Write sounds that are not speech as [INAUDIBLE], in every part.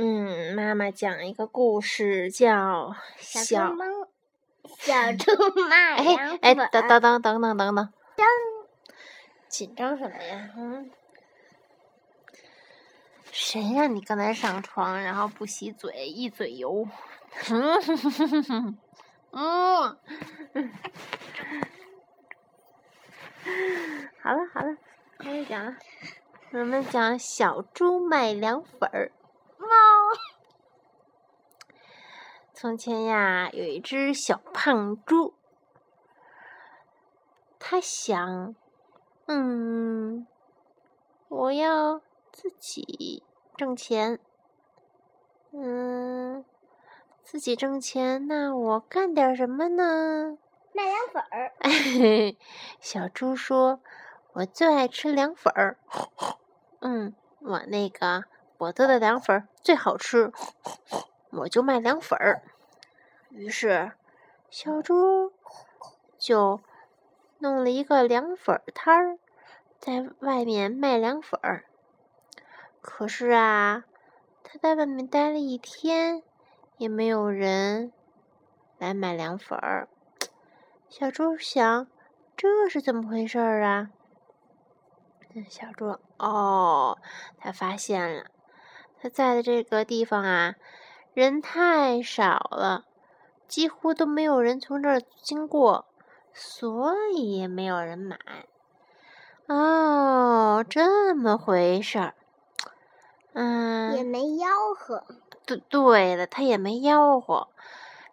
嗯，妈妈讲一个故事，叫小小猪卖哎凉哎，粉等等等等等等等，紧张什么呀？嗯，谁让你刚才上床，然后不洗嘴，一嘴油？嗯，嗯，[LAUGHS] 好了好了，开始讲了。我们讲小猪卖凉粉儿。从前呀，有一只小胖猪，它想，嗯，我要自己挣钱，嗯，自己挣钱，那我干点什么呢？卖凉粉儿，[LAUGHS] 小猪说：“我最爱吃凉粉儿，[LAUGHS] 嗯，我那个我做的凉粉儿最好吃，[LAUGHS] 我就卖凉粉儿。”于是，小猪就弄了一个凉粉摊儿，在外面卖凉粉儿。可是啊，他在外面待了一天，也没有人来买凉粉儿。小猪想，这是怎么回事儿啊？小猪哦，他发现了，他在的这个地方啊，人太少了，几乎都没有人从这儿经过，所以也没有人买。哦，这么回事儿。嗯，也没吆喝，对对了，他也没吆喝。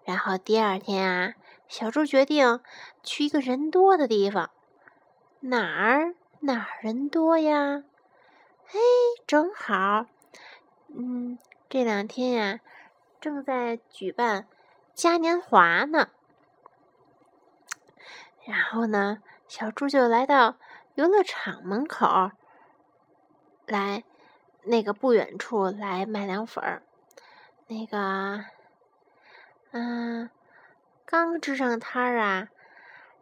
然后第二天啊，小猪决定去一个人多的地方。哪儿哪儿人多呀？嘿，正好，嗯，这两天呀，正在举办嘉年华呢。然后呢，小猪就来到游乐场门口，来那个不远处来卖凉粉儿。那个，嗯，刚支上摊儿啊，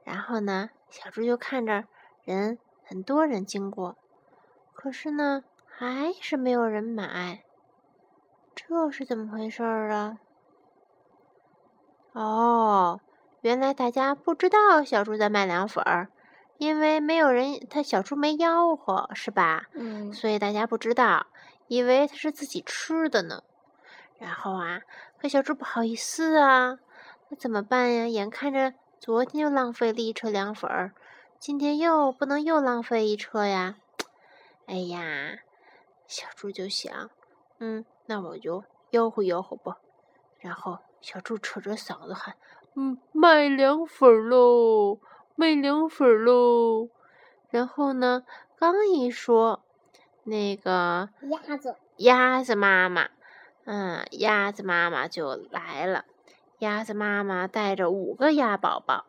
然后呢，小猪就看着人很多人经过，可是呢，还是没有人买，这是怎么回事儿啊？哦，原来大家不知道小猪在卖凉粉儿，因为没有人，他小猪没吆喝，是吧？嗯，所以大家不知道，以为他是自己吃的呢。然后啊，可小猪不好意思啊，那怎么办呀？眼看着昨天就浪费了一车凉粉儿，今天又不能又浪费一车呀。[TSK] 哎呀，小猪就想，嗯，那我就吆喝吆喝吧。然后小猪扯着嗓子喊：“嗯，卖凉粉喽，卖凉粉喽！”然后呢，刚一说，那个鸭子，鸭子妈妈，嗯，鸭子妈妈就来了。鸭子妈妈带着五个鸭宝宝，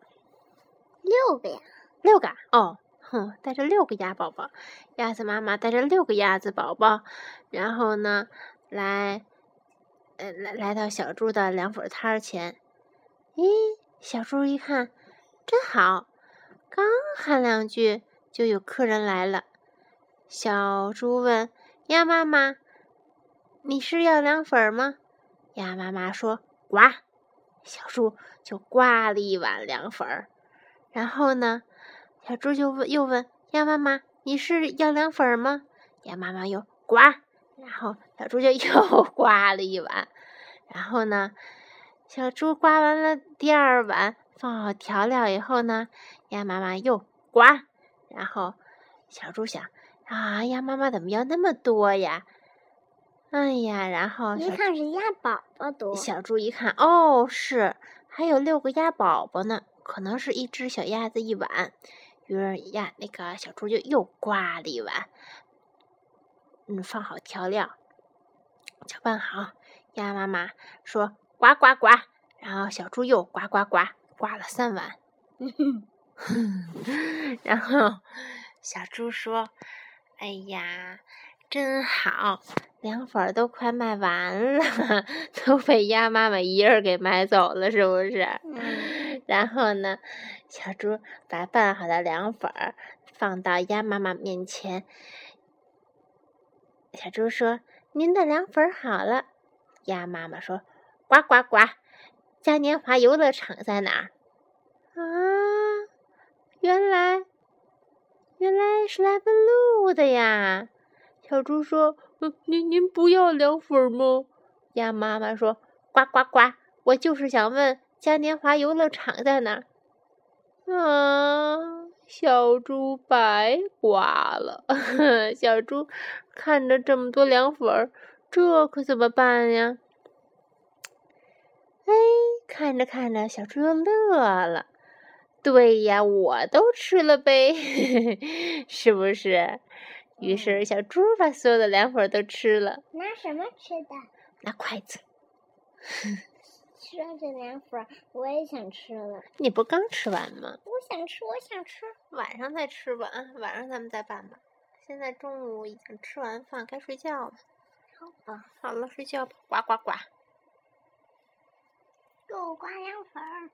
六个呀，六个啊哦，哼，带着六个鸭宝宝。鸭子妈妈带着六个鸭子宝宝，然后呢，来，呃，来来到小猪的凉粉摊儿前。咦，小猪一看，真好，刚喊两句，就有客人来了。小猪问鸭妈妈：“你是要凉粉吗？”鸭妈妈说：“呱。”小猪就刮了一碗凉粉儿。然后呢，小猪就问又问鸭妈妈：“你是要凉粉吗？”鸭妈妈又呱，然后小猪就 [LAUGHS] 又刮了一碗。然后呢，小猪刮完了第二碗，放好调料以后呢，鸭妈妈又刮。然后小猪想啊，鸭妈妈怎么要那么多呀？哎呀，然后一看是鸭宝宝多，小猪一看，哦，是还有六个鸭宝宝呢，可能是一只小鸭子一碗。于是呀那个小猪就又刮了一碗，嗯，放好调料，搅拌好。鸭妈妈说：“呱呱呱！”然后小猪又呱呱呱，呱了三碗。[LAUGHS] [LAUGHS] 然后小猪说：“哎呀，真好，凉粉儿都快卖完了，[LAUGHS] 都被鸭妈妈一人给买走了，是不是？”嗯，然后呢，小猪把拌好的凉粉儿放到鸭妈妈面前。小猪说：“您的凉粉好了。”鸭妈妈说：“呱呱呱，嘉年华游乐场在哪儿？”啊，原来原来是来问路的呀！小猪说：“您您不要凉粉吗？”鸭妈妈说：“呱呱呱，我就是想问嘉年华游乐场在哪儿。”啊，小猪白刮了。[LAUGHS] 小猪看着这么多凉粉儿，这可怎么办呀？哎，看着看着，小猪又乐了。对呀，我都吃了呗，[LAUGHS] 是不是？于是小猪把所有的凉粉都吃了。拿什么吃的？拿筷子。[LAUGHS] 说着凉粉，我也想吃了。你不刚吃完吗？我想吃，我想吃。晚上再吃吧，啊，晚上咱们再办吧。现在中午已经吃完饭，该睡觉了。好吧，好了，睡觉吧，呱呱呱。给我刮凉粉。